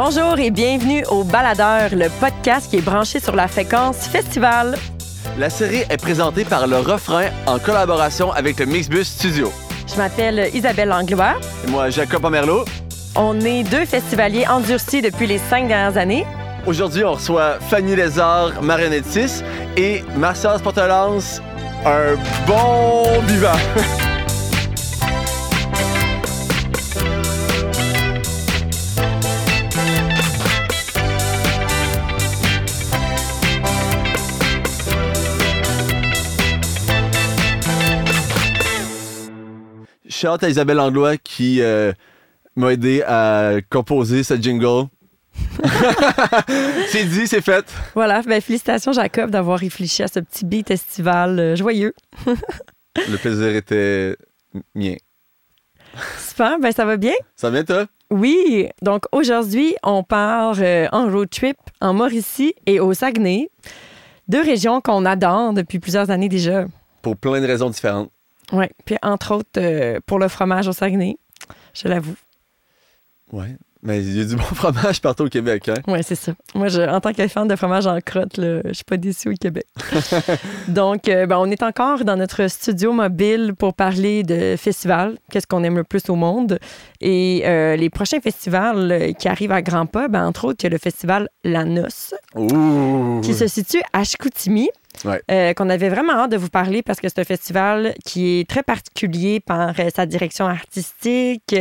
Bonjour et bienvenue au Baladeur, le podcast qui est branché sur la fréquence festival. La série est présentée par Le Refrain en collaboration avec le Mixbus Studio. Je m'appelle Isabelle Langlois. Et moi, Jacob Pomerleau. On est deux festivaliers endurcis depuis les cinq dernières années. Aujourd'hui, on reçoit Fanny Lézard, marionnettiste, et Martial Sportelance, un bon vivant. Shout à Isabelle Anglois qui euh, m'a aidé à composer ce jingle. c'est dit, c'est fait. Voilà, ben, félicitations Jacob d'avoir réfléchi à ce petit beat estival euh, joyeux. Le plaisir était mien. Super, ben ça va bien? Ça va bien toi? Oui, donc aujourd'hui, on part euh, en road trip en Mauricie et au Saguenay, deux régions qu'on adore depuis plusieurs années déjà. Pour plein de raisons différentes. Oui, puis entre autres euh, pour le fromage au Saguenay, je l'avoue. Ouais, mais il y a du bon fromage partout au Québec, hein? Oui, c'est ça. Moi, je, en tant que fan de fromage en crotte, là, je suis pas déçue au Québec. Donc, euh, ben, on est encore dans notre studio mobile pour parler de festivals, qu'est-ce qu'on aime le plus au monde. Et euh, les prochains festivals euh, qui arrivent à grands pas, ben, entre autres, il y a le festival La Noce, Ouh! qui se situe à Chicoutimi. Ouais. Euh, qu'on avait vraiment hâte de vous parler parce que c'est un festival qui est très particulier par euh, sa direction artistique,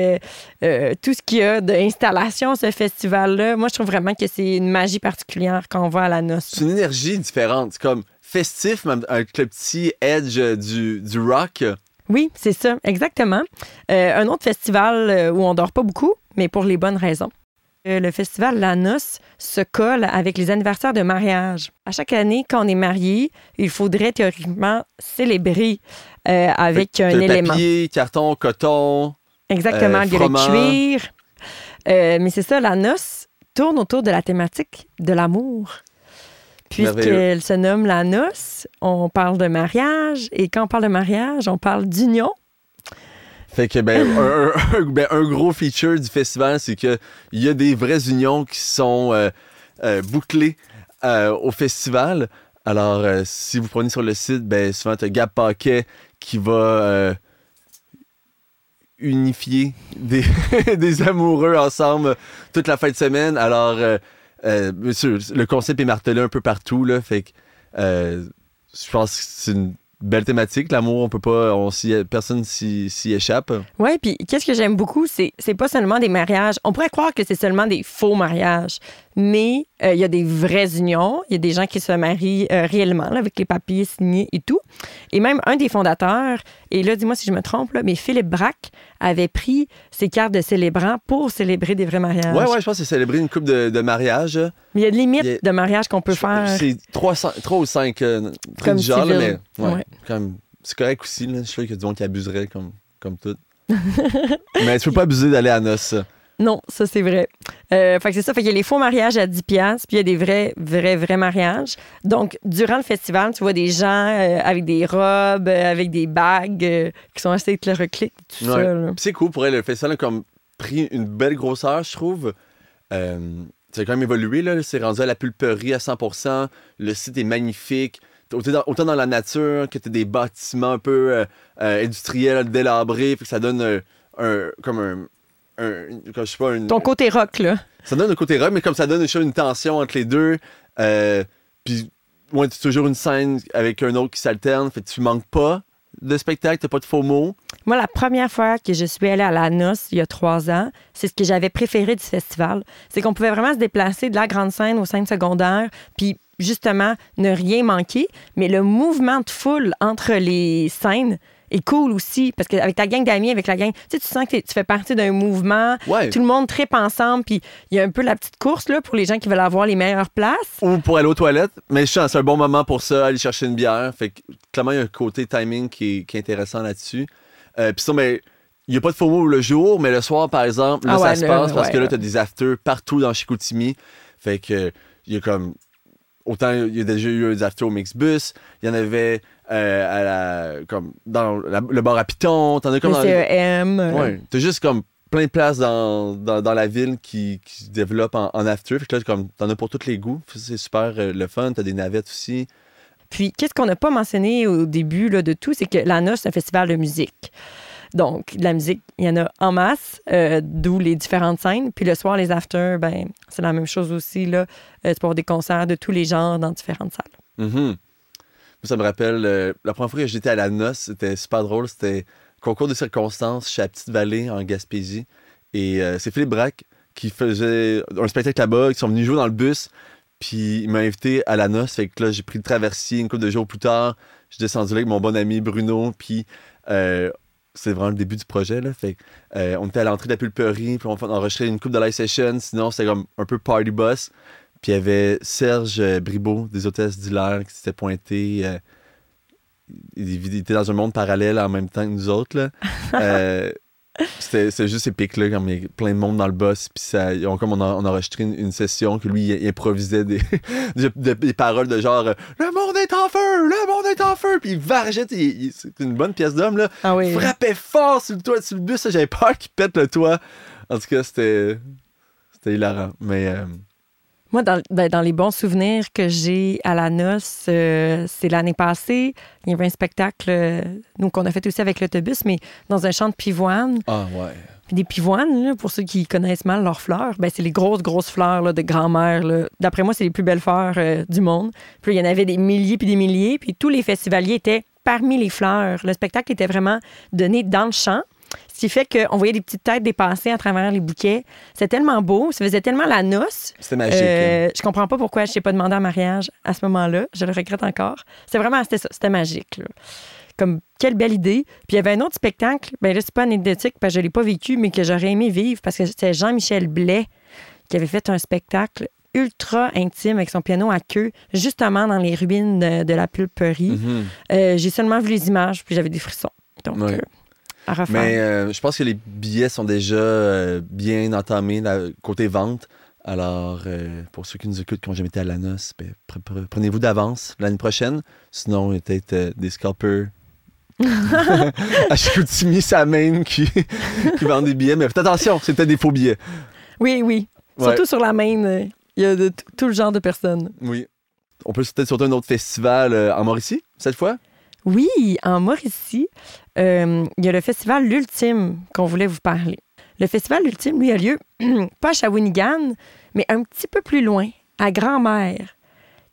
euh, tout ce qu'il y a d'installation, ce festival-là. Moi, je trouve vraiment que c'est une magie particulière quand on va à la noce. C'est une énergie différente. C'est comme festif, même avec le petit edge du, du rock. Oui, c'est ça, exactement. Euh, un autre festival où on dort pas beaucoup, mais pour les bonnes raisons. Le festival La Noce se colle avec les anniversaires de mariage. À chaque année, quand on est marié, il faudrait théoriquement célébrer euh, avec un élément. papier, carton, coton. Exactement, Euh, il y a froment. le cuir. Euh, mais c'est ça, la noce tourne autour de la thématique de l'amour. Puisqu'elle se nomme la noce, on parle de mariage. Et quand on parle de mariage, on parle d'union. Fait que, ben, un, un- ben, un gros feature du festival, c'est qu'il y a des vraies unions qui sont euh, euh, bouclées euh, au festival. Alors, si vous prenez sur le site, ben, souvent, tu as Gab Paquet qui va unifier des, des amoureux ensemble toute la fin de semaine. Alors, le concept est martelé un peu partout. Là, fait que je pense que c'est une belle thématique. L'amour, on peut pas, on personne s'y, échappe. Oui, puis qu'est-ce que j'aime beaucoup, c'est pas seulement des mariages. On pourrait croire que c'est seulement des faux mariages, mais euh, il y a des vraies unions. Il y a des gens qui se marient euh, réellement là, avec les papiers signés et tout. Et même un des fondateurs, et là, dis-moi si je me trompe, là, mais Philippe Braque avait pris ses cartes de célébrant pour célébrer des vrais mariages. Ouais, ouais, je pense que c'est célébrer une coupe de, de mariage. Mais il y a de limites Il y a- de mariage qu'on peut Je- faire. C'est 3, ou 5 euh, Comme genre, là, mais ouais, Ouais. comme- c'est correct aussi. Là. Je sais qu'il y a du monde qui abuserait comme, comme tout. mais tu peux pas abuser d'aller à noces. Non, ça c'est vrai. Euh, fait que c'est ça. Fait qu'il y a les faux mariages à 10 piastres, puis il y a des vrais, vrais, vrais mariages. Donc, durant le festival, tu vois des gens euh, avec des robes, euh, avec des bagues euh, qui sont assez éclairocliques, tout Ouais. ça. là. C'est cool pour elle. Le festival a comme pris une belle grosseur, je trouve. Ça a quand même évolué. Là. C'est rendu à la pulperie à 100% Le site est magnifique. Autant dans, autant dans la nature que tu des bâtiments un peu industriels, délabrés. Fait que ça donne un, comme un. Un comme, je sais pas, une, Ton côté rock, là. Ça donne un côté rock, mais comme ça donne une, une tension entre les deux. Euh, puis, ouais, tu as toujours une scène avec un autre qui s'alterne. Fait que tu manques pas de spectacle, t'as pas de faux mots. Moi, la première fois que je suis allée à la noce, il y a trois ans, c'est ce que j'avais préféré du festival. C'est qu'on pouvait vraiment se déplacer de la grande scène aux scènes secondaires, puis justement, ne rien manquer. Mais le mouvement de foule entre les scènes est cool aussi, parce qu'avec ta gang d'amis, avec la gang, tu sais, tu sens que tu fais partie d'un mouvement, Ouais. tout le monde tripe ensemble, puis il y a un peu la petite course là, pour les gens qui veulent avoir les meilleures places. Ou pour aller aux toilettes. Mais je sens c'est un bon moment pour ça, aller chercher une bière. Fait que clairement, il y a un côté timing qui est, qui est intéressant là-dessus. Euh, Puis ça, mais il n'y a pas de mots le jour, mais le soir, par exemple, là, Ah ça se passe parce ouais, que là, tu as des afters partout dans Chicoutimi. Fait que il y a comme. Autant il y a déjà eu des afters au Mixbus, il y en avait euh, à la, comme dans la- le bar à Python, t'en as comme Le dans- CEM. euh, Ouais, t'as juste comme plein de places dans, dans, dans la ville qui, qui se développent en, en after. Fait que là, comme, t'en as pour tous les goûts. C'est super euh, le fun. T'as des navettes aussi. Puis, qu'est-ce qu'on n'a pas mentionné au début là, de tout, c'est que la c'est un festival de musique. Donc, de la musique, il y en a en masse, euh, d'où les différentes scènes. Puis le soir, les afters, ben, c'est la même chose aussi. Là. Euh, tu peux avoir des concerts de tous les genres dans différentes salles. Mhm. Moi, Ça me rappelle, euh, la première fois que j'étais à la noce, c'était super drôle. C'était concours de circonstances chez la Petite Vallée en Gaspésie. Et euh, c'est Philippe Braque qui faisait un spectacle là-bas, qui sont venus jouer dans le bus. Puis il m'a invité à la noce. Fait que là, j'ai pris le traversier une couple de jours plus tard. Je suis descendu là avec mon bon ami Bruno. Puis euh, c'est vraiment le début du projet. Fait on était à l'entrée de la pulperie. Puis on enregistrait une coupe de live session. Sinon, c'était comme un peu party bus. Puis il y avait Serge euh, Bribeau des hôtesses d'Hilaire qui s'était pointé. euh, il était dans un monde parallèle en même temps que nous autres. Là. Euh, c'était juste épique, là, comme il y a plein de monde dans le boss. Puis ça, comme on a, on a enregistré une, une session que lui, il, il improvisait des, des, paroles de genre Le monde est en feu! Le monde est en feu! Puis il vargeait, c'est une bonne pièce d'homme, là. Ah oui. Frappait fort sur le toit, sur le bus, j'avais peur qu'il pète le toit. En tout cas, c'était. C'était hilarant. Mais. euh, Moi, dans, ben, dans les bons souvenirs que j'ai à la noce, euh, c'est l'année passée. Il y avait un spectacle, euh, nous, qu'on a fait aussi avec l'autobus, mais dans un champ de pivoine. Ah ouais. Puis des pivoines, là, pour ceux qui connaissent mal leurs fleurs, ben, c'est les grosses, grosses fleurs là, de grand-mère. D'après moi, c'est les plus belles fleurs euh, du monde. Puis il y en avait des milliers puis des milliers. Puis tous les festivaliers étaient parmi les fleurs. Le spectacle était vraiment donné dans le champ. Ce qui fait qu'on voyait des petites têtes dépasser à travers les bouquets. C'était tellement beau, ça faisait tellement la noce. C'était magique. hein. Euh, je comprends pas pourquoi je t'ai pas demandé en mariage à ce moment-là. Je le regrette encore. C'était vraiment, c'était ça, c'était magique. là. Comme, quelle belle idée. Puis il y avait un autre spectacle, ben là, c'est pas anecdotique parce que je l'ai pas vécu, mais que j'aurais aimé vivre parce que c'était Jean-Michel Blais qui avait fait un spectacle ultra intime avec son piano à queue, justement dans les ruines de, de la pulperie. Mhm. Euh, J'ai seulement vu les images, puis j'avais des frissons. Donc, Ouais. euh, à. Mais euh, je pense que les billets sont déjà euh, bien entamés côté vente. Alors, euh, pour ceux qui nous écoutent qui n'ont jamais été à la noce, ben, pre- pre- prenez-vous d'avance l'année prochaine. Sinon, il y a peut-être des scalpers à Chicoutimi, sa main qui, qui vendent des billets. Mais faites attention, c'est peut-être des faux billets. Oui, oui. Ouais. Surtout sur la main, il y a de tout le genre de personnes. Oui. On peut peut-être sauter un autre festival en Mauricie, cette fois? Oui, en Mauricie, euh, il y a le festival L'Ultime qu'on voulait vous parler. Le festival L'Ultime, lui, a lieu pas à Shawinigan, mais un petit peu plus loin, à Grand-Mère,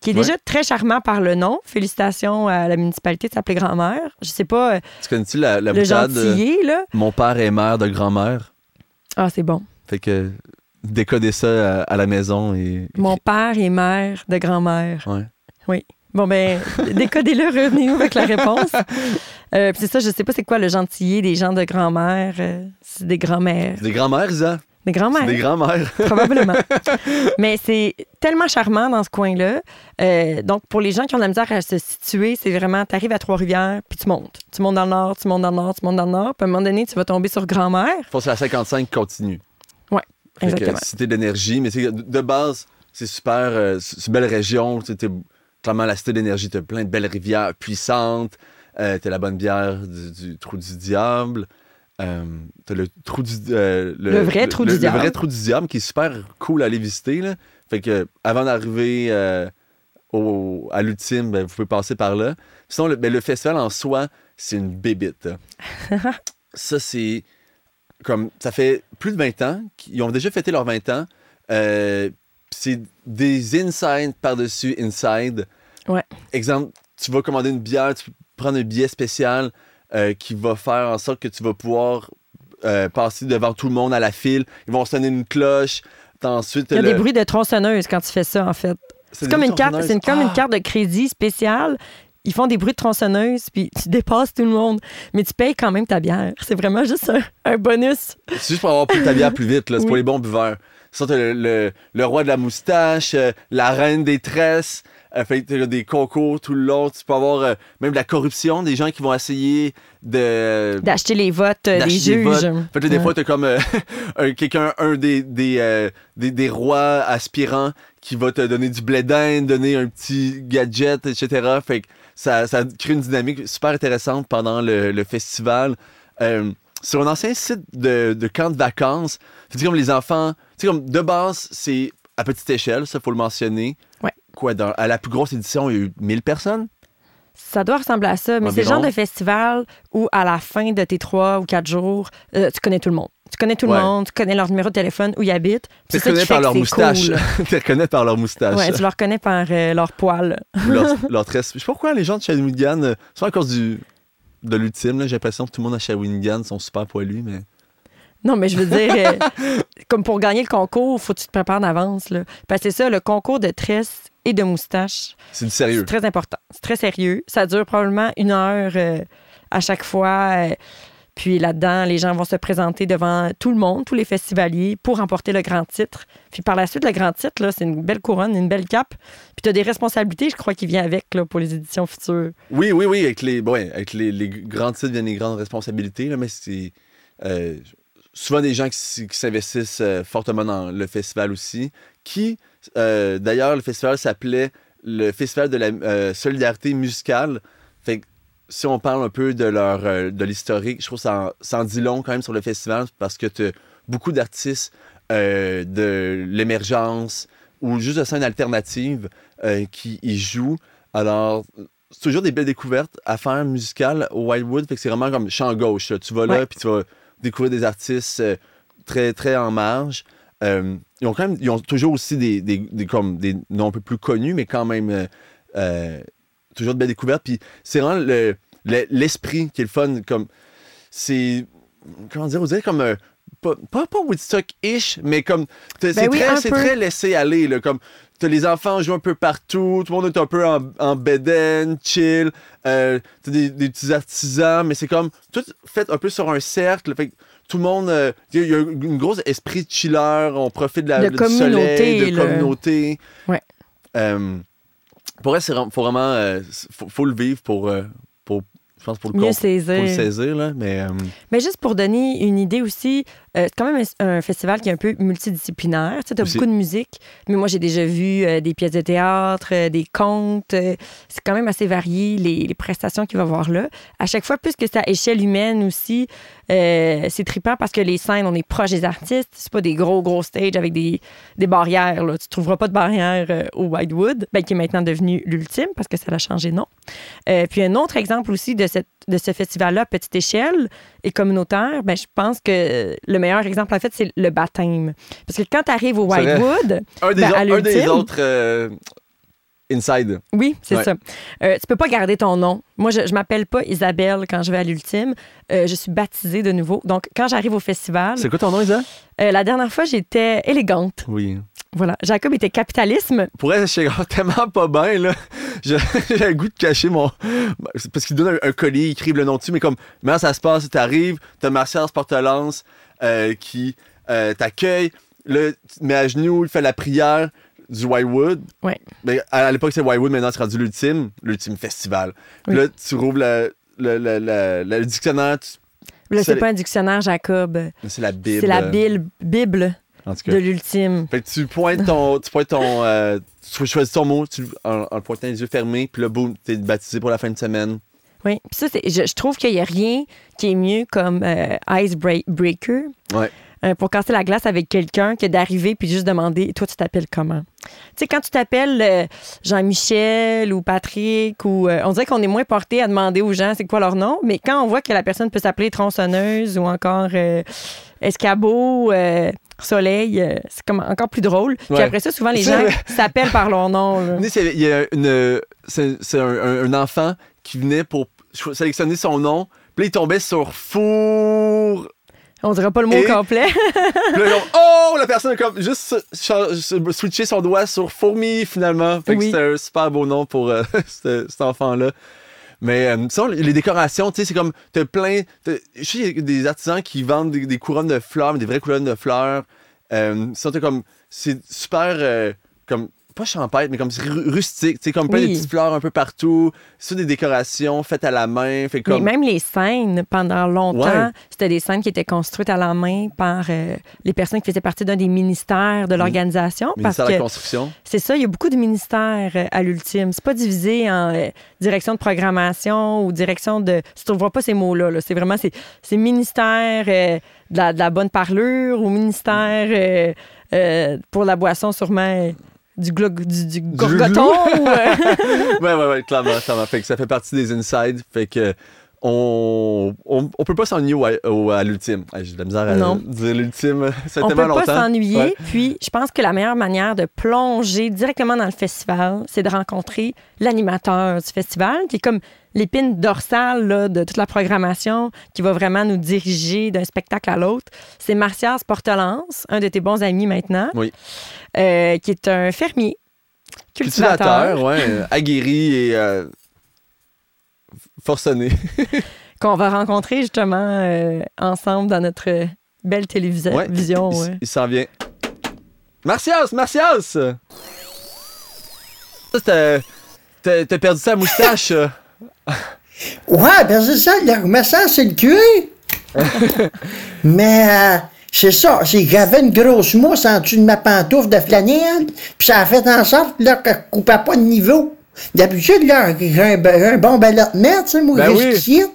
qui est Ouais. déjà très charmant par le nom. Félicitations à la municipalité de s'appeler Grand-Mère. Je sais pas, euh, Tu connais-tu la, la le boutade euh, là? Mon père est maire de grand-mère. Ah, c'est bon. Fait que décoder ça à, à la maison et. Mon père est mère de grand-mère. Ouais. Bon, ben, décodez-le, revenez-nous avec la réponse. Euh, puis c'est ça, je sais pas c'est quoi le gentillet des gens de grand-mère. euh, c'est des grand-mères. Des grand-mères, Isa. Des grand-mères, des grand-mères. probablement. Mais c'est tellement charmant dans ce coin-là. Euh, donc, pour les gens qui ont de la misère à se situer, c'est vraiment, tu arrives à Trois-Rivières, puis tu montes. Tu montes dans le nord, tu montes dans le nord, tu montes dans le nord. Puis à un moment donné, tu vas tomber sur grand-mère. Faut que la 55 continue. Que, exactement. cité d'énergie, mais c'est- de base, c'est super. euh, c'est une belle région. t'es- clairement, la cité d'énergie, t'as plein de belles rivières puissantes. Euh, t'as la bonne bière du, du trou du diable. Euh, t'as le trou du euh, Le vrai trou du le- diable. Le vrai trou du diable qui est super cool à aller visiter. Là. Fait que avant d'arriver euh, au- à l'ultime, ben, vous pouvez passer par là. Sinon, le, ben, le festival en soi, c'est une bébite. ça, c'est comme ça fait plus de 20 ans qu'ils ont déjà fêté leurs 20 ans. C'est des inside par-dessus inside. Ouais. Exemple, tu vas commander une bière, tu prendre un billet spécial euh, qui va faire en sorte que tu vas pouvoir euh, passer devant tout le monde à la file. Ils vont sonner une cloche. Ensuite, Il y a le- des bruits de tronçonneuse quand tu fais ça, en fait. C'est comme, une carte, c'est une- comme une Ah! carte de crédit spéciale. Ils font des bruits de tronçonneuse, puis tu dépasses tout le monde. Mais tu payes quand même ta bière. C'est vraiment juste un, un bonus. C'est juste pour avoir plus ta bière plus vite, là. C'est pour les bons buveurs. T'as le, le, le roi de la moustache, euh, la reine des tresses, euh, fait que t'as des concours tout le long. Tu peux avoir euh, même de la corruption, des gens qui vont essayer de. D'acheter les votes euh, des juges. Fait que là, des Ouais. fois, t'as comme euh, un- quelqu'un, un des, des, euh, des, des rois aspirants qui va te donner du blé d'Inde, donner un petit gadget, etc. Fait que ça, ça crée une dynamique super intéressante pendant le, le festival. Euh, sur un ancien site de, de camp de vacances. Tu sais, comme les enfants, tu sais, comme de base, c'est à petite échelle, ça, faut le mentionner. Ouais. Quoi, dans, à la plus grosse édition, il y a eu 1000 personnes? Ça doit ressembler à ça, mais c'est le genre de festival où, à la fin de tes trois ou quatre jours, euh, tu connais tout le monde. Tu connais tout Ouais. le monde, tu connais leur numéro de téléphone, où ils habitent. Tu C'est les reconnais par leur c'est moustache. tu les reconnais par leur moustache. Ouais, tu leur connais par euh, leur poil. Ou leur, leur tresse. Je sais pas pourquoi les gens de Shawinigan, euh, soit à cause du, de l'ultime, j'ai l'impression que tout le monde à Shawinigan sont super poilus, mais. Non, mais je veux dire, euh, comme pour gagner le concours, faut que tu te prépares d'avance. là. Parce que c'est ça, le concours de tresse et de moustache, C'est du c'est sérieux. très important. C'est très sérieux. Ça dure probablement une heure euh, à chaque fois. euh, puis là-dedans, les gens vont se présenter devant tout le monde, tous les festivaliers, pour remporter le grand titre. Puis par la suite, le grand titre, c'est une belle couronne, une belle cape. Puis tu as des responsabilités, je crois, qui viennent avec là, pour les éditions futures. Oui, oui, oui, avec les, ouais, avec les, grands titres viennent les grandes responsabilités, mais c'est euh, souvent des gens qui, s'investissent euh, fortement dans le festival aussi. Qui, euh, d'ailleurs, le festival s'appelait le Festival de la solidarité musicale. Fait que si on parle un peu de leur euh, de l'historique, je trouve que ça, en- ça en dit long quand même sur le festival parce que tu as beaucoup d'artistes euh, de l'émergence ou juste de scène alternative euh, qui y jouent. Alors, c'est toujours des belles découvertes à faire musicales au Wildwood. Fait que c'est vraiment comme champ gauche. là. Tu vas là, puis tu vas découvrir des artistes euh, très, très en marge. Ils ont quand même, ils ont toujours aussi des, des, des- comme des noms un peu plus connus, mais quand même toujours de belles découvertes. Puis c'est vraiment le- le- l'esprit qui est le fun. Comme, c'est, comment dire, vous dirait comme un, pas, pas, pas Woodstock-ish, mais comme, c'est Ben oui, très, c'est très laissé aller. Là, comme, t'as les enfants jouent un peu partout, tout le monde est un peu en, en bedaine, chill. Euh, t'as des, des petits artisans, mais c'est comme tout fait un peu sur un cercle. Fait que tout le monde, euh, il y a- il y a une grosse esprit chiller, on profite de la, De du communauté, soleil, de là. communauté. Ouais. Euh, pour elle, c'est faut vraiment, euh, faut, faut le vivre pour, euh, pour, je pense pour le Mieux comp- pour le saisir. saisir là, mais euh, Mais juste pour donner une idée aussi, c'est quand même un, un festival qui est un peu multidisciplinaire. Tu sais, as beaucoup de musique, mais moi, j'ai déjà vu euh, des pièces de théâtre, euh, des contes. euh, c'est quand même assez varié, les, les prestations qu'il va y avoir là. À chaque fois, plus que c'est à échelle humaine aussi, euh, c'est trippant parce que les scènes, on est proche des artistes. C'est pas des gros, gros stages avec des, des barrières. Là. Tu trouveras pas de barrière euh, au Whitewood, ben, qui est maintenant devenu l'ultime parce que ça a changé de nom. Euh, puis un autre exemple aussi de, cette, de ce festival-là, à petite échelle et communautaire, ben, je pense que le meilleur exemple, en fait, c'est le baptême. Parce que quand tu arrives au. Whitewood, un des, Ben, à autres- un des autres euh, inside. oui, c'est Ouais. ça. Euh, tu peux pas garder ton nom. Moi, je, je m'appelle pas Isabelle quand je vais à l'ultime. Euh, je suis baptisée de nouveau. Donc, quand j'arrive au festival, C'est quoi ton nom, Isa? euh, la dernière fois, j'étais élégante. Oui. Voilà. Jacob était capitalisme. Pour elle, je suis tellement pas bien, là. J'ai le goût de cacher mon. Parce qu'il donne un, un collier, il écrit le nom dessus, mais comme, maintenant ça se passe, t'arrives, t'as Martial Sportelance euh, qui euh, t'accueille, là, tu te mets à genoux, il fait la prière du Whitewood. Ouais. Mais à, à l'époque, c'est Whitewood, maintenant c'est rendu l'ultime, l'ultime festival. Puis Oui. Là, tu rouvres le, le, le- le- dictionnaire, tu- Là, C'est c'est pas un dictionnaire, Jacob. c'est la Bible. C'est la Bible, Bible En tout cas. de l'ultime. Fait que tu pointes ton. tu pointes ton. euh, tu choisis ton mot tu, en, en le pointant les yeux fermés, puis là, boum, t'es baptisé pour la fin de semaine. Oui. Puis ça, je, je trouve qu'il n'y a rien qui est mieux comme euh, icebreaker. Ouais. euh, pour casser la glace avec quelqu'un que d'arriver puis juste demander toi tu t'appelles comment? Tu sais quand tu t'appelles euh, Jean-Michel ou Patrick ou euh, on dirait qu'on est moins porté à demander aux gens c'est quoi leur nom mais quand on voit que la personne peut s'appeler tronçonneuse ou encore escabeau soleil euh, c'est comme encore plus drôle puis Ouais. après ça souvent les gens s'appellent par leur nom Il y a une. C'est un, enfant qui venait pour sélectionner son nom, puis là, il tombait sur four. on dirait pas le mot Et- complet là, oh, la personne a comme juste switché son doigt sur fourmi finalement. Fait que Oui. c'était un super beau nom pour euh, ce- cet enfant-là. Mais euh, les décorations, tu sais, c'est comme, t'as plein. Je sais, des artisans qui vendent des, couronnes de fleurs, mais des vraies couronnes de fleurs. Euh, comme, c'est super, euh, comme, pas champêtre, mais comme rustique, tu sais, comme plein de petites fleurs un peu partout. C'est des décorations faites à la main. Fait Mais comme. même les scènes, pendant longtemps, Ouais. c'était des scènes qui étaient construites à la main par euh, les personnes qui faisaient partie d'un des ministères de l'organisation. Parce ministère de la construction. c'est ça, il y a beaucoup de ministères euh, à l'ultime. C'est pas divisé en euh, direction de programmation ou direction de. Tu ne trouveras pas ces mots-là. -là. C'est vraiment c'est, ministère euh, de, la, de la bonne parlure ou ministère pour la boisson, sûrement. Du, glo- du, du gorgoton. ou, euh, ouais, ouais, ouais, clairement, clairement. Fait que ça fait partie des insides. Fait que on, on, on peut pas s'ennuyer au- au- à l'ultime. J'ai de la misère à Non. dire l'ultime. Ça On peut pas s'ennuyer. Ouais. Puis, je pense que la meilleure manière de plonger directement dans le festival, c'est de rencontrer l'animateur du festival, qui est comme l'épine dorsale là, de toute la programmation, qui va vraiment nous diriger d'un spectacle à l'autre. C'est Martial Portelance, un de tes bons amis maintenant, Oui. euh, qui est un fermier, cultivateur, Cultivateur, ouais, aguerri et euh, forcené. qu'on va rencontrer justement euh, ensemble dans notre belle télévision. Ouais, vision, il, ouais. il s'en vient. Martias, Martias! Ça, t'as- perdu sa moustache. euh. Ouais, ben c'est ça, le remettant, c'est le cuir. Mais euh, c'est ça, c'est que j'avais une grosse mousse en dessous de ma pantoufle de flanelle, puis ça a fait en sorte là, que je coupais pas de niveau. D'habitude, là, j'ai un, un bon ballottement, tu sais, moi, Ben j'ai oui.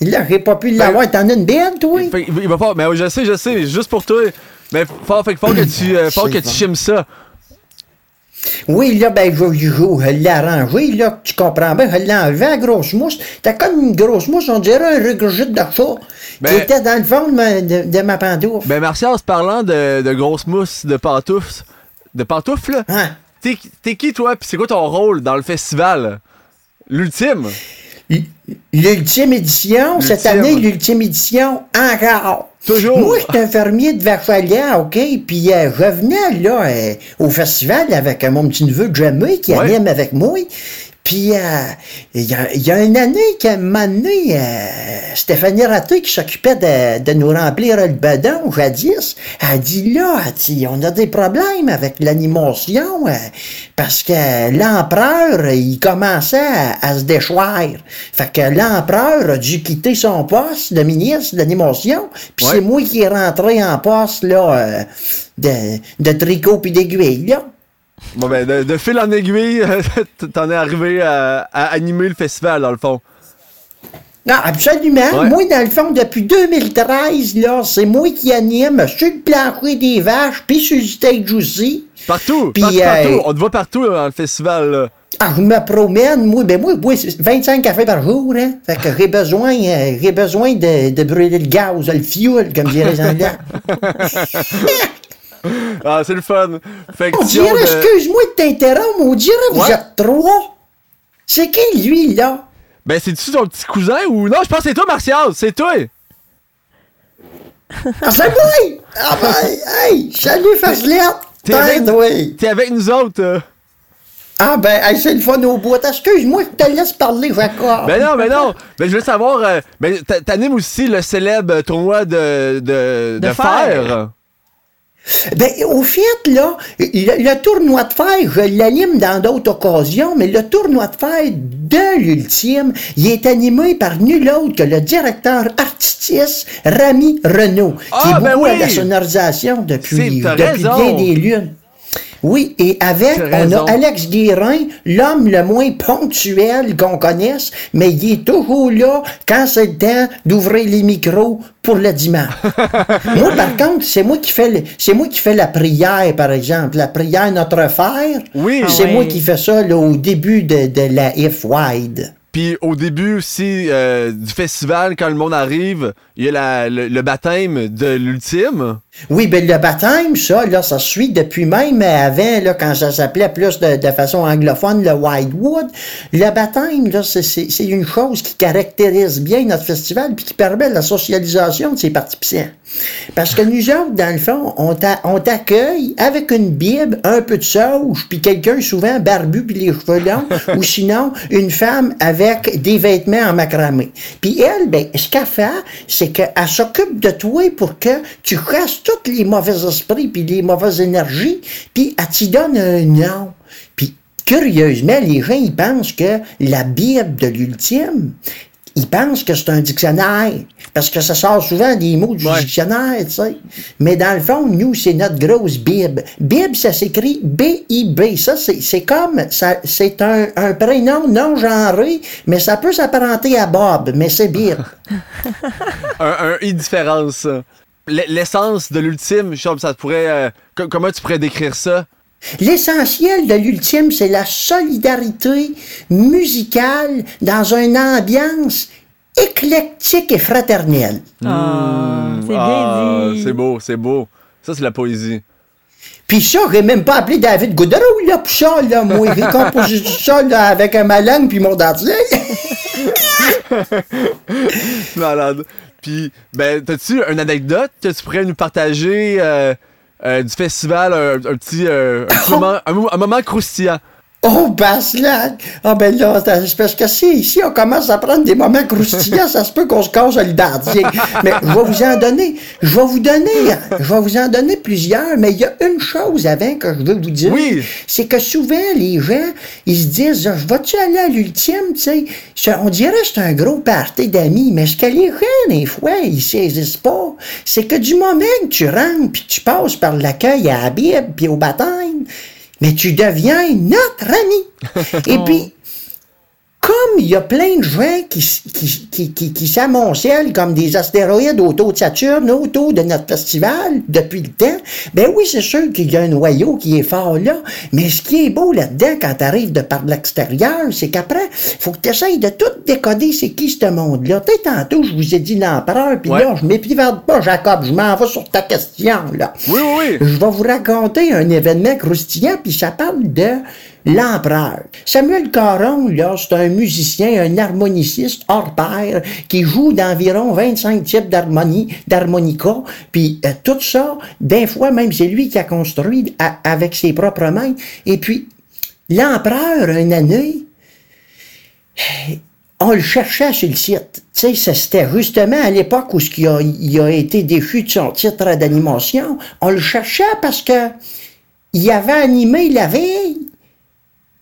Et Là, j'ai pas pu l'avoir. T'en as une belle, toi? Que il va pas. Mais oui, je sais, je sais, juste pour toi. Mais faut, fait que faut que tu, euh, que tu chimes ça. Oui, là, ben, je, je, je l'ai arrangé, là, tu comprends bien, je l'ai enlevé, la grosse mousse. T'as comme une grosse mousse, on dirait un regurgite de chat, Ben- qui était dans le fond de ma, de, de ma pantoufle. Ben, Martias, parlant de, de grosses mousses, de pantoufles, de pantoufles, là, Hein? T'es qui, toi, pis c'est quoi ton rôle dans le festival? L'ultime? L'ultime édition, cette année, l'ultime édition, encore. Toujours. Moi, j'étais un fermier de Vachelia, OK? Puis euh, je venais, là, euh, au festival avec euh, mon petit-neveu Jamie qui Ouais. anime avec moi. Puis, euh, il y, a, y a une année qu'à un moment donné, euh, Stéphanie Raté, qui s'occupait de, de nous remplir le bedon, jadis, a dit là, dit, on a des problèmes avec l'animation, euh, parce que l'empereur, il commençait à, à se déchoir. Fait que l'empereur a dû quitter son poste de ministre de l'animation, puis Ouais. c'est moi qui est rentré en poste, là, euh, de, de tricot puis d'aiguille, là. Bon, ben, de, de fil en aiguille, t'en es arrivé à, à animer le festival, dans le fond. Non, absolument. Ouais. Moi, dans le fond, depuis 2013, là, c'est moi qui anime sur le plancher des vaches, puis sur le stage aussi. Partout, euh, partout. On te voit partout là, dans le festival, là. Ah, je me promène, moi, ben moi, moi, c'est 25 cafés par jour, hein. Fait que j'ai besoin, euh, j'ai besoin de, de brûler le gaz, le fuel, comme diraient les Anglais. Ah, c'est le fun. Fait que On dirait, de- excuse-moi de t'interrompre, on dirait vous êtes trois. C'est qui, lui, là? Ben, c'est-tu ton petit cousin ou. Non, je pense que c'est toi, Martial, c'est toi! Ah, c'est moi! Ah, ben, hey, salut, Facelette! T'es avec- Tête, oui. T'es avec nous autres. euh. Ah, ben, hey, c'est le fun au bout. Excuse-moi, je te laisse parler, Jacob. Ben non, ben non. Ben, je veux savoir. euh, ben, t'a- t'animes aussi le célèbre tournoi de, de, de, De fer. fer. Ben, au fait, là, le, le tournoi de fer, je l'anime dans d'autres occasions, mais le tournoi de fer de l'ultime, il est animé par nul autre que le directeur artistique Rami Renault, qui est ben beaucoup à la sonorisation depuis, depuis bien des lunes. Oui, et avec, on a Alex Guérin, l'homme le moins ponctuel qu'on connaisse, mais il est toujours là quand c'est le temps d'ouvrir les micros pour le dimanche. moi, par contre, c'est moi qui fais c'est moi qui fais la prière, par exemple. La prière Notre Frère. Oui. C'est Ah moi qui fais ça là, au début de, de la If Wide. Puis au début aussi euh, du festival, quand le monde arrive, il y a la- le, le baptême de l'ultime. Oui, ben le baptême, ça, là, ça suit depuis même avant, là, quand ça s'appelait plus de, de façon anglophone, le Whitewood. Le baptême, là, c'est- une chose qui caractérise bien notre festival puis qui permet la socialisation de ses participants. Parce que nous autres, dans le fond, on t'accueille avec une Bible, un peu de sauge, puis quelqu'un souvent barbu puis les cheveux longs, ou sinon une femme avec avec des vêtements en macramé. Puis elle, ben, ce qu'elle fait, c'est qu'elle s'occupe de toi pour que tu chasses tous les mauvais esprits puis les mauvaises énergies, puis elle t'y donne un nom. Puis curieusement, les gens, ils pensent que la Bible de l'ultime, ils pensent que c'est un dictionnaire, parce que ça sort souvent des mots du Ouais. dictionnaire, tu sais. Mais dans le fond, nous, c'est notre grosse Bible. Bible, ça s'écrit B-I-B. Ça, c'est comme, ça- c'est un, un prénom non genré, mais ça peut s'apparenter à Bob, mais c'est Bible. Un, un i différence. L- L'essence de l'ultime, ça pourrait. euh, co- comment tu pourrais décrire ça? L'essentiel de l'ultime, c'est la solidarité musicale dans une ambiance éclectique et fraternelle. Ah, c'est Ah, bien dit. C'est beau, c'est beau. Ça, c'est la poésie. Puis ça, j'ai même pas appelé David Goudreau, là, pour ça, là. Moi, j'ai composé tout ça, là, avec un ma langue puis mon dentier. Malade. Puis, ben, t'as-tu une anecdote que tu pourrais nous partager euh, euh, du festival, un, un petit, euh, un, petit moment, un, mo- un moment croustillant? Oh, Baslac! Ah, ben là, c'est parce que si, si on commence à prendre des moments croustillants, ça se peut qu'on se casse le dentier. Mais je vais vous en donner, je vais vous donner, je vais vous en donner plusieurs, mais il y a une chose avant que je veux vous dire. Oui. C'est que souvent, les gens, ils se disent, je vais-tu aller à l'ultime, tu sais? On dirait que c'est un gros party d'amis, mais ce que les gens, des fois, ils saisissent pas, c'est que du moment que tu rentres puis tu passes par l'accueil à la Bible puis au baptême, mais tu deviens notre ami. Et puis, comme il y a plein de gens qui, qui, qui, qui, qui s'amoncellent comme des astéroïdes autour de Saturne, autour de notre festival depuis le temps, ben oui, c'est sûr qu'il y a un noyau qui est fort là, mais ce qui est beau là-dedans quand tu arrives de par l'extérieur, c'est qu'après, faut que tu essayes de tout décoder c'est qui ce monde-là. Tu tantôt, je vous ai dit l'empereur, puis Ouais. là, je m'épivarde pas, Jacob, je m'en vais sur ta question, là. Oui, oui, oui. Je vais vous raconter un événement croustillant, puis ça parle de l'empereur. Samuel Caron, là, c'est un musicien, un harmoniciste hors pair, qui joue d'environ 25 types d'harmonie, d'harmonica, puis euh, tout ça, d'un fois, même c'est lui qui a construit avec ses propres mains. Et puis, l'empereur, une année, on le cherchait sur le site. Tu sais, c'était justement à l'époque où qui a, il a été déchu de son titre d'animation. On le cherchait parce que il avait animé la veille.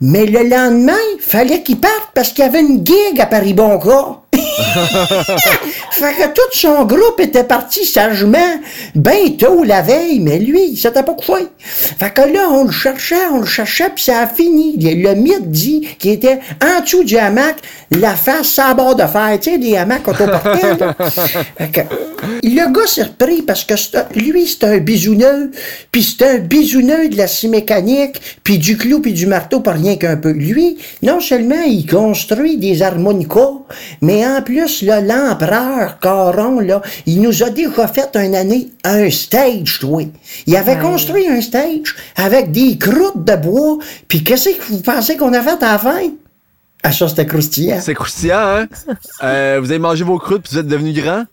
Mais le lendemain, fallait qu'il parte parce qu'il y avait une gig à Paris-Bonca. fait que tout son groupe était parti sagement, bien tôt la veille, mais lui, il s'était pas couché. Fait que là, on le cherchait, on le cherchait, puis ça a fini. Le le mythe dit qu'il était en dessous du hamac, la face à bord de fer, tu sais, des hamacs autoportants. là. Fait que, le gars s'est repris parce que lui, c'est un bisouneux, puis c'est un bisouneux de la scie mécanique, puis du clou, puis du marteau, pas rien qu'un peu. Lui, non seulement il construit des harmonicas, mais en plus, là, l'empereur Caron, là, il nous a déjà fait une année un stage, toi. Il avait construit un stage avec des croûtes de bois, puis qu'est-ce que vous pensez qu'on a fait à la fin? Ah, ça, c'était croustillant. C'est croustillant, hein? Euh, vous avez mangé vos croûtes puis vous êtes devenu grand?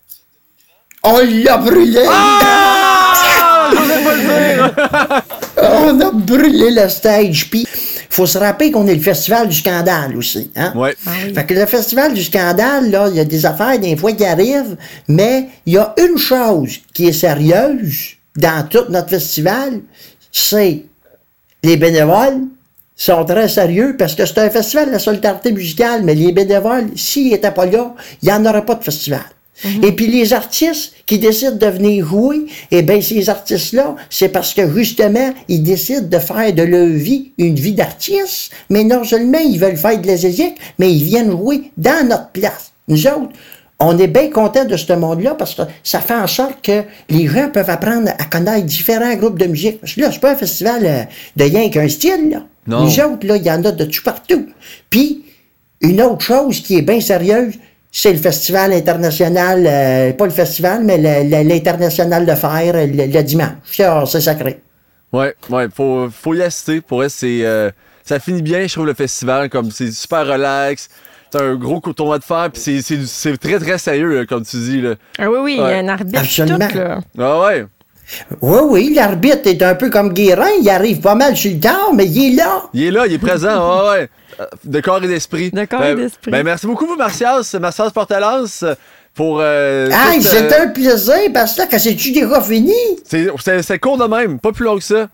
On l'a brûlé! Ah! On a brûlé le stage. Puis, faut se rappeler qu'on est le festival du scandale aussi. Hein? Ouais. Fait que le festival du scandale, là, il y a des affaires des fois qui arrivent, mais il y a une chose qui est sérieuse dans tout notre festival, c'est les bénévoles sont très sérieux parce que c'est un festival de la solidarité musicale, mais les bénévoles, s'ils n'étaient pas là, il n'y en aurait pas de festival. Et puis les artistes qui décident de venir jouer, eh bien ces artistes-là, c'est parce que justement, ils décident de faire de leur vie une vie d'artiste, mais non seulement ils veulent faire de la zézique, mais ils viennent jouer dans notre place. Nous autres, on est bien contents de ce monde-là parce que ça fait en sorte que les gens peuvent apprendre à connaître différents groupes de musique. Parce que là, c'est pas un festival euh, de rien qu'un style, là. Non. Nous autres, là, il y en a de tout partout. Puis, une autre chose qui est bien sérieuse, c'est le festival international, euh, pas le festival, mais l'international de fer le, le dimanche. Ça, c'est sacré. Ouais, ouais, faut, faut y assister. Pour vrai, c'est. euh, ça finit bien, je trouve, le festival. Comme c'est super relax. C'est un gros tournoi de fer, puis c'est- c'est c'est très, très sérieux, là, comme tu dis. Là. Ah oui, oui, il y a un arbitre Absolument. tout, là. Ah ouais. Oui, oui, l'arbitre est un peu comme Guérin. Il arrive pas mal sur le tard, mais il est là. Il est là, il est présent, ouais, ouais. Euh, De corps et d'esprit. De corps Ben- et d'esprit. Ben, merci beaucoup, vous, Martias. Martias Portelance, pour. euh, Hey, tout, c'est euh, un plaisir, parce que là, quand c'est-tu déjà fini? c'est court de même, pas plus long que ça.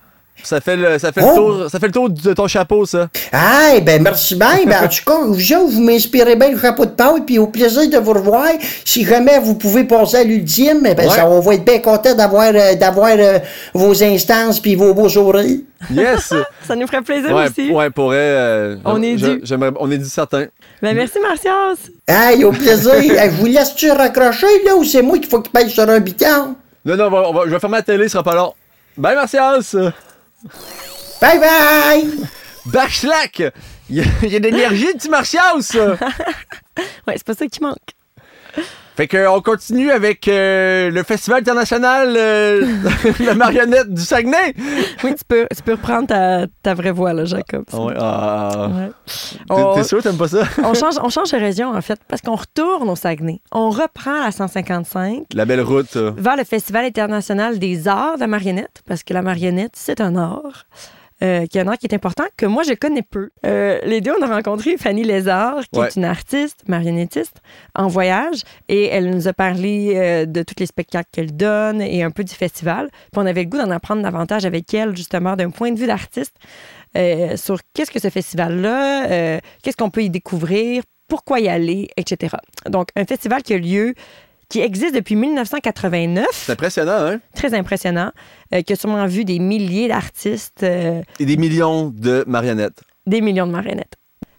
Ça fait le, ça fait le, Oh! tour, ça fait le tour de ton chapeau, ça. Hey, ben merci bien. Ben, en tout cas, vous vous m'inspirez bien le chapeau de Paul, puis au plaisir de vous revoir. Si jamais vous pouvez passer à l'ultime, ben, Ouais. ça, on va être bien content d'avoir euh, d'avoir euh, vos instances puis vos beaux sourires. Yes! Ça nous ferait plaisir ouais, aussi. ouais, pourrait. euh, On est je- dû. j'aimerais- On est dû certain. Ben, merci, Martias. Hey, au plaisir. Hey, je vous laisse-tu raccrocher, là, ou c'est moi qu'il faut qu'il paye sur un biton? Non, non, on va- on va- je vais fermer la télé, ce sera pas long. Bye, Martias! Bye bye! Bachlack! Il y a, il y a de l'énergie, petit Martias! Ouais, c'est pas ça qui manque. Fait que on continue avec euh, le Festival international euh, La marionnette du Saguenay. Oui, tu peux, tu peux reprendre ta, ta vraie voix, là, Jacob. Ah ouais, ah. Ouais. T'es- sûr que t'aimes pas ça? on change, on change de région, en fait, parce qu'on retourne au Saguenay. On reprend la 155 La belle route. vers le Festival international des arts de la marionnette, parce que la marionnette, c'est un art. Euh, qui est un art qui est important, que moi, je connais peu. Euh, les deux, on a rencontré Fanny Lézard, qui Ouais. est une artiste, marionnettiste, en voyage, et elle nous a parlé euh, de tous les spectacles qu'elle donne et un peu du festival. Puis on avait le goût d'en apprendre davantage avec elle, justement, d'un point de vue d'artiste, euh, sur qu'est-ce que ce festival-là, qu'est-ce qu'on peut y découvrir, pourquoi y aller, etc. Donc, un festival qui a lieu, qui existe depuis 1989 C'est impressionnant, hein? très impressionnant, euh, qui a sûrement vu des milliers d'artistes, euh, Et des millions de marionnettes. des millions de marionnettes.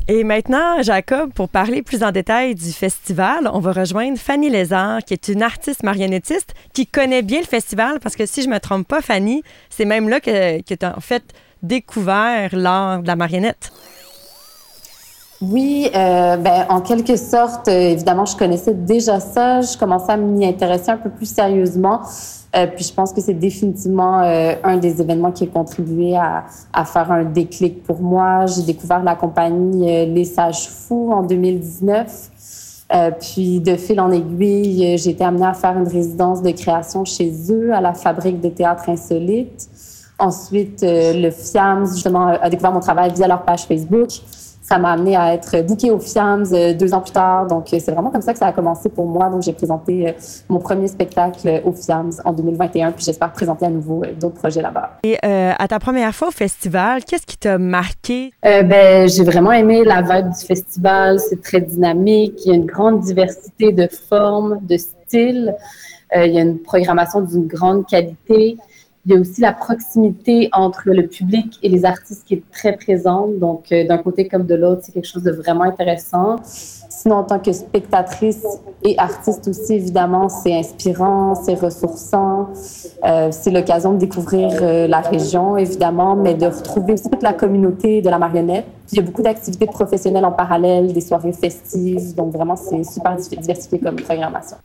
Et maintenant, Jacob, pour parler plus en détail du festival, on va rejoindre Fanny Lézard, qui est une artiste marionnettiste qui connaît bien le festival, parce que si je me trompe pas, Fanny, c'est même là que, que tu as en fait découvert l'art de la marionnette. Oui, euh, ben, en quelque sorte, euh, évidemment, je connaissais déjà ça. Je commençais à m'y intéresser un peu plus sérieusement. Euh, puis je pense que c'est définitivement euh, un des événements qui a contribué à, à faire un déclic pour moi. J'ai découvert la compagnie euh, Les Sages Fous en 2019. Euh, puis de fil en aiguille, euh, j'ai été amenée à faire une résidence de création chez eux à la fabrique de théâtre insolite. Ensuite, euh, le FIAMS, justement, a découvert mon travail via leur page Facebook. Ça m'a amené à être bookée au FIAMS euh, deux ans plus tard. Donc, euh, c'est vraiment comme ça que ça a commencé pour moi. Donc, j'ai présenté euh, mon premier spectacle euh, au FIAMS en 2021. Puis, j'espère présenter à nouveau d'autres projets là-bas. Et euh, à ta première fois au festival, qu'est-ce qui t'a marqué? Euh, ben, j'ai vraiment aimé la vibe du festival. C'est très dynamique. Il y a une grande diversité de formes, de styles. Euh, il y a une programmation d'une grande qualité. Il y a aussi la proximité entre le public et les artistes qui est très présente. Donc, euh, d'un côté comme de l'autre, c'est quelque chose de vraiment intéressant. Sinon, en tant que spectatrice et artiste aussi, évidemment, c'est inspirant, c'est ressourçant. Euh, c'est l'occasion de découvrir euh, la région, évidemment, mais de retrouver aussi toute la communauté de la marionnette. Il y a beaucoup d'activités professionnelles en parallèle, des soirées festives. Donc, vraiment, c'est super diversifié comme programmation.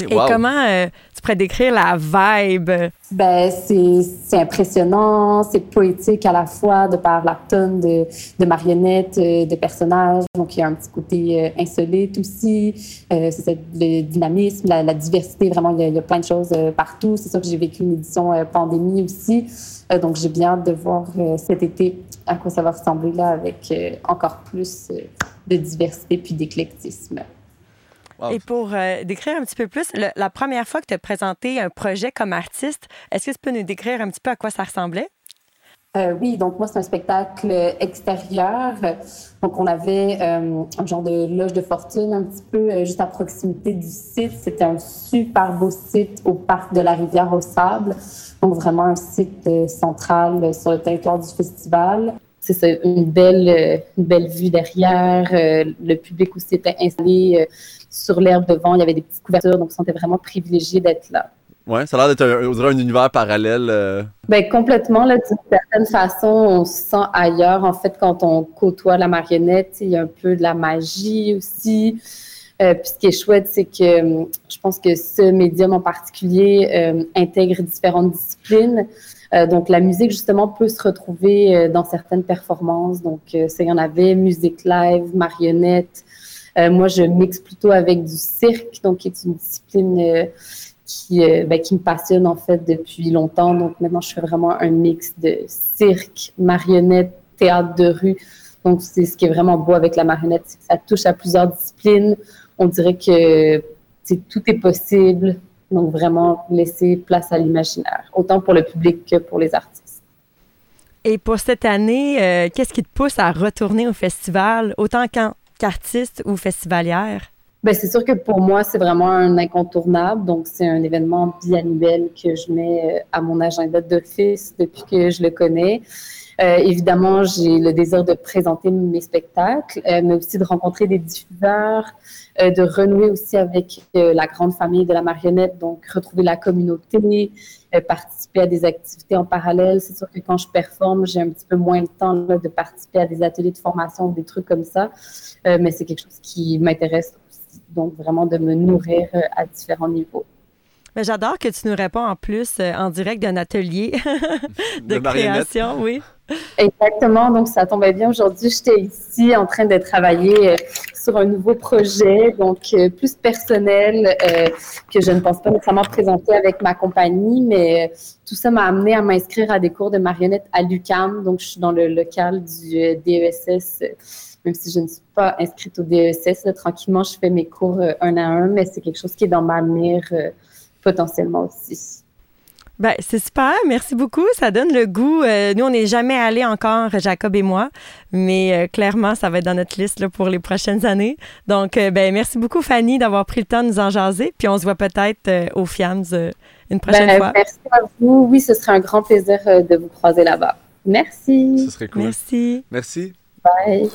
Et comment euh, tu pourrais décrire la vibe? Ben, c'est c'est impressionnant, c'est poétique à la fois de par la tonne de, de marionnettes, euh, de personnages. Donc, il y a un petit côté euh, insolite aussi. Euh, c'est le dynamisme, la, la diversité. Vraiment, il y, a, il y a plein de choses euh, partout. C'est sûr que j'ai vécu une édition euh, pandémie aussi. Euh, donc, j'ai bien hâte de voir euh, cet été à quoi ça va ressembler là avec euh, encore plus euh, de diversité puis d'éclectisme. Wow. Et pour euh, décrire un petit peu plus, le- la première fois que tu as présenté un projet comme artiste, est-ce que tu peux nous décrire un petit peu à quoi ça ressemblait? Euh, oui, donc moi, c'est un spectacle extérieur. Donc, on avait euh, un genre de loge de fortune un petit peu euh, juste à proximité du site. C'était un super beau site au parc de la Rivière au Sable. Donc, vraiment un site euh, central euh, sur le territoire du festival. C'est ça, une belle, euh, une belle vue derrière. Euh, le public aussi était installé euh, sur l'herbe devant. Il y avait des petites couvertures, donc on se sentait vraiment privilégié d'être là. Ouais, ça a l'air d'être un, on dirait un univers parallèle. euh. Ben complètement là, d'une certaine façon, on se sent ailleurs en fait quand on côtoie la marionnette. Il y a un peu de la magie aussi. Euh, puis ce qui est chouette, c'est que euh, je pense que ce médium en particulier euh, intègre différentes disciplines. Donc la musique justement peut se retrouver dans certaines performances. Donc ça, il y en avait musique live, marionnette. Euh, moi, je mixe plutôt avec du cirque, donc qui est une discipline euh, qui, euh, ben, qui me passionne en fait depuis longtemps. Donc maintenant, je fais vraiment un mix de cirque, marionnette, théâtre de rue. Donc c'est ce qui est vraiment beau avec la marionnette, c'est que ça touche à plusieurs disciplines. On dirait que tout est possible. Donc vraiment laisser place à l'imaginaire, autant pour le public que pour les artistes. Et pour cette année, qu'est-ce qui te pousse à retourner au festival, autant qu'artiste ou festivalière? Ben, c'est sûr que pour moi, c'est vraiment un incontournable. Donc, c'est un événement biannuel que je mets euh, à mon agenda d'office depuis que je le connais. Euh, évidemment, j'ai le désir de présenter mes spectacles, euh, mais aussi de rencontrer des diffuseurs, de renouer aussi avec la grande famille de la marionnette, donc retrouver la communauté, participer à des activités en parallèle. C'est sûr que quand je performe, j'ai un petit peu moins le temps là, de participer à des ateliers de formation, des trucs comme ça, mais c'est quelque chose qui m'intéresse aussi, donc vraiment de me nourrir à différents niveaux. J'adore que tu nous réponds en plus en direct d'un atelier de, de création, oui. Exactement. Donc, ça tombait bien. Aujourd'hui, j'étais ici en train de travailler euh, sur un nouveau projet, donc euh, plus personnel, euh, que je ne pense pas nécessairement présenter avec ma compagnie, mais tout ça m'a amené à m'inscrire à des cours de marionnette à l'UCAM. Donc, je suis dans le local du DESS, même si je ne suis pas inscrite au DESS. tranquillement, je fais mes cours un à un, mais c'est quelque chose qui est dans ma mire potentiellement aussi. Ben, c'est super. Merci beaucoup. Ça donne le goût. Euh, nous, on n'est jamais allé encore, Jacob et moi, mais euh, clairement, ça va être dans notre liste là, pour les prochaines années. Donc, euh, ben, merci beaucoup, Fanny, d'avoir pris le temps de nous en jaser. Puis, on se voit peut-être au FIAMS une prochaine ben, fois. Merci à vous. Oui, ce serait un grand plaisir de vous croiser là-bas. Merci. Ce serait cool. Merci. Merci. Bye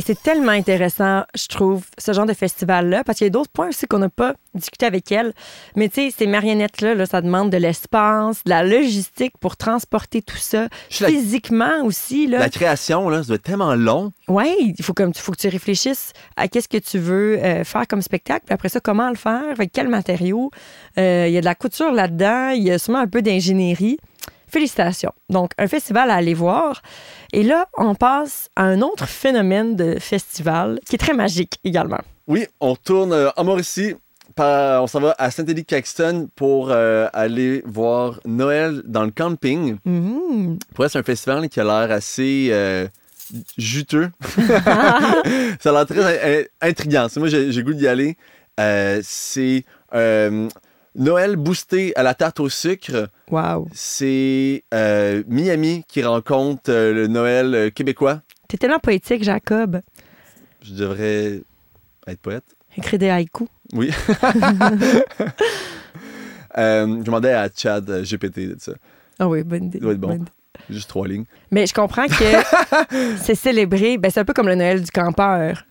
c'est tellement intéressant, je trouve, ce genre de festival-là, parce qu'il y a d'autres points aussi qu'on n'a pas discuté avec elle. Mais tu sais, ces marionnettes-là, ça demande de l'espace, de la logistique pour transporter tout ça, physiquement aussi. Là. La création, là, ça doit être tellement long. Oui, il faut, comme, faut que tu réfléchisses à qu'est-ce que tu veux euh, faire comme spectacle, puis après ça, comment le faire, avec quels matériaux. Euh, il y a de la couture là-dedans, il y a sûrement un peu d'ingénierie. Félicitations. Donc, un festival à aller voir. Et là, on passe à un autre phénomène de festival qui est très magique également. Oui, on tourne euh, en Mauricie. on s'en va à Saint-Élie-Caxton pour euh, aller voir Noël dans le camping. Mmh. Pour c'est un festival qui a l'air assez euh, juteux. Ça a l'air très intriguant. Moi, j'ai goût d'y aller. c'est Noël boosté à la tarte au sucre. Wow. C'est euh, Miami qui rencontre euh, le Noël euh, québécois. T'es tellement poétique, Jacob. Je devrais être poète. Écrire des haïkus. Oui. je demandais à Chad GPT de ça. Ah oui, bonne idée. Ça doit être bon. Juste trois lignes. Mais je comprends que c'est célébré. Ben, c'est un peu comme le Noël du campeur.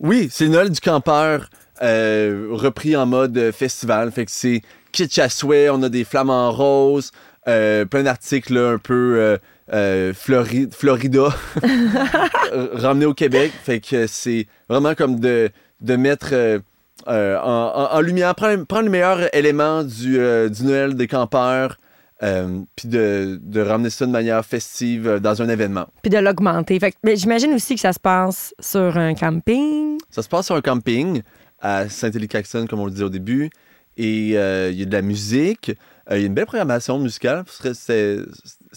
Oui, c'est le Noël du campeur. Repris en mode festival. Fait que c'est kitsch à souhait, on a des flamants roses, euh, plein d'articles un peu euh, Florida ramenés au Québec. Fait que c'est vraiment comme de, de mettre en, lumière, prendre, prendre, le meilleur élément du, du Noël des campeurs. puis de, de, ramener ça de manière festive dans un événement. Puis de l'augmenter. J'imagine aussi que ça se passe sur un camping. Ça se passe sur un camping à Saint-Élie-Caxton, comme on le disait au début. Et euh, il y a de la musique. Euh, il y a une belle programmation musicale. C'est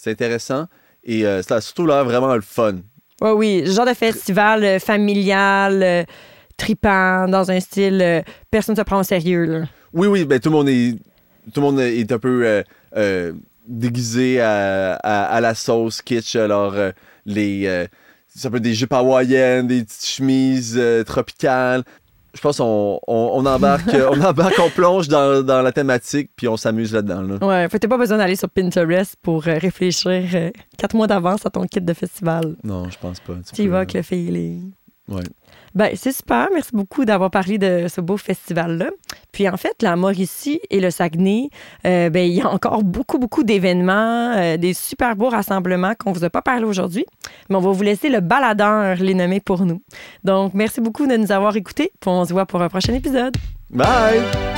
intéressant. Et euh, ça a surtout l'air vraiment le fun. Oui, oui. genre de festival familial, tripant, dans un style personne ne se prend au sérieux. Oui, oui. Ben, tout, le monde est, tout le monde est un peu déguisé à, la sauce kitsch. Alors, les ça peut être des jupes hawaïennes, des petites chemises tropicales je pense qu'on on, embarque, on embarque, on plonge dans, la thématique, puis on s'amuse là-dedans. Là. Ouais, fait pas besoin d'aller sur Pinterest pour euh, réfléchir euh, quatre mois d'avance à ton kit de festival. Non, je pense pas. Tu, y vas avec le feeling. Ouais. Ben, c'est super. Merci beaucoup d'avoir parlé de ce beau festival-là. Puis en fait, la Mauricie et le Saguenay, euh, ben, il y a encore beaucoup, beaucoup d'événements, euh, des super beaux rassemblements qu'on ne vous a pas parlé aujourd'hui. Mais on va vous laisser le baladeur les nommer pour nous. Donc, merci beaucoup de nous avoir écoutés. Puis on se voit pour un prochain épisode. Bye!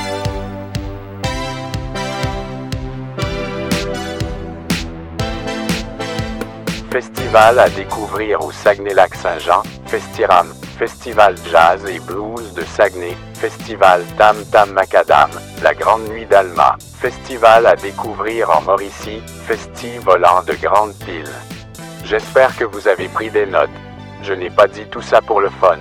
Festival à découvrir au Saguenay-Lac-Saint-Jean, Festiram Festival Jazz et Blues de Saguenay, Festival Tam Tam Macadam, La Grande Nuit d'Alma, Festival à découvrir en Mauricie, Festi volant de Grande Pile. J'espère que vous avez pris des notes. Je n'ai pas dit tout ça pour le fun.